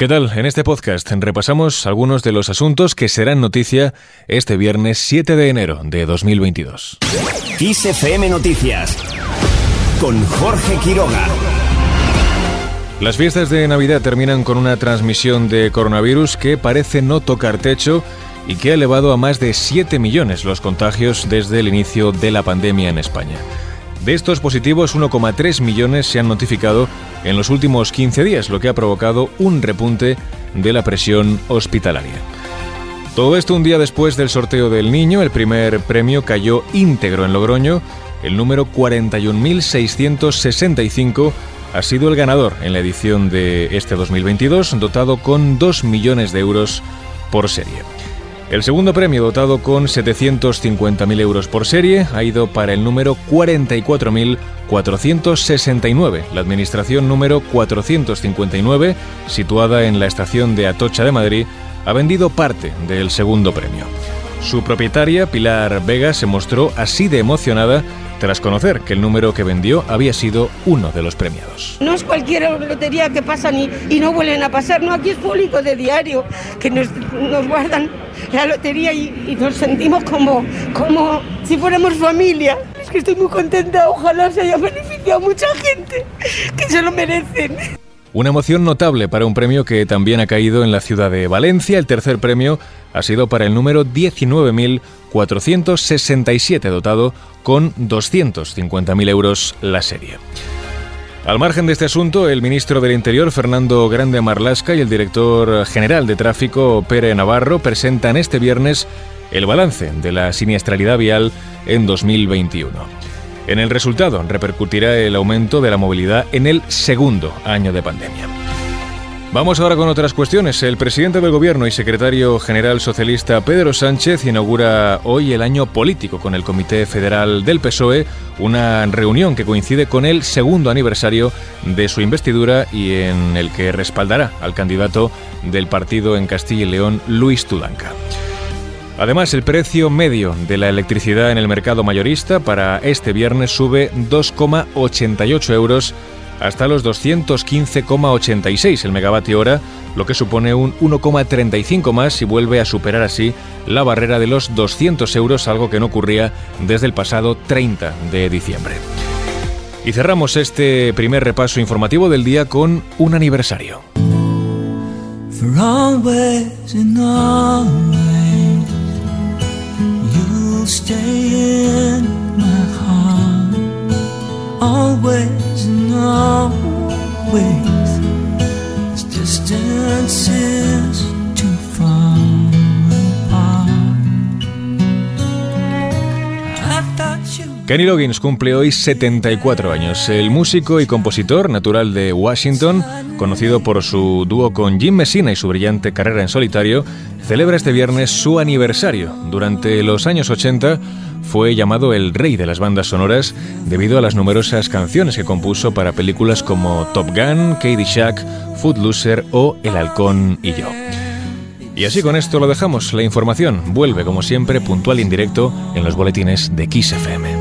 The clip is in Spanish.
¿Qué tal? En este podcast repasamos algunos de los asuntos que serán noticia este viernes 7 de enero de 2022. XFM Noticias con Jorge Quiroga. Las fiestas de Navidad terminan con una transmisión de coronavirus que parece no tocar techo y que ha elevado a más de 7 millones los contagios desde el inicio de la pandemia en España. De estos positivos, 1,3 millones se han notificado en los últimos 15 días, lo que ha provocado un repunte de la presión hospitalaria. Todo esto un día después del sorteo del niño, el primer premio cayó íntegro en Logroño, el número 41.665 ha sido el ganador en la edición de este 2022, dotado con 2 millones de euros por serie. El segundo premio, dotado con 750.000 euros por serie, ha ido para el número 44.469, la administración número 459, situada en la estación de Atocha de Madrid, ha vendido parte del segundo premio. Su propietaria, Pilar Vega, se mostró así de emocionada tras conocer que el número que vendió había sido uno de los premiados. No es cualquier lotería que pasan y, y no vuelven a pasar, no, aquí es público de diario, que nos, nos guardan la lotería y, y, nos sentimos como, como si fuéramos familia. Es que estoy muy contenta, ojalá se haya beneficiado mucha gente que se lo merecen. Una emoción notable para un premio que también ha caído en la ciudad de Valencia. El tercer premio ha sido para el número 19.467, dotado con 250.000 euros la serie. Al margen de este asunto, el ministro del Interior, Fernando Grande Marlasca, y el director general de tráfico, Pere Navarro, presentan este viernes el balance de la siniestralidad vial en 2021. En el resultado repercutirá el aumento de la movilidad en el segundo año de pandemia. Vamos ahora con otras cuestiones. El presidente del Gobierno y secretario general socialista Pedro Sánchez inaugura hoy el año político con el Comité Federal del PSOE, una reunión que coincide con el segundo aniversario de su investidura y en el que respaldará al candidato del partido en Castilla y León, Luis Tudanca. Además, el precio medio de la electricidad en el mercado mayorista para este viernes sube 2,88 euros hasta los 215,86 el megavatio hora, lo que supone un 1,35 más y vuelve a superar así la barrera de los 200 euros, algo que no ocurría desde el pasado 30 de diciembre. Y cerramos este primer repaso informativo del día con un aniversario. Kenny Loggins cumple hoy 74 años. El músico y compositor natural de Washington, conocido por su dúo con Jim Messina y su brillante carrera en solitario, celebra este viernes su aniversario. Durante los años 80 fue llamado el rey de las bandas sonoras debido a las numerosas canciones que compuso para películas como Top Gun, Shack, Footloser o El Halcón y yo. Y así con esto lo dejamos. La información vuelve como siempre puntual y en directo en los boletines de Kiss FM.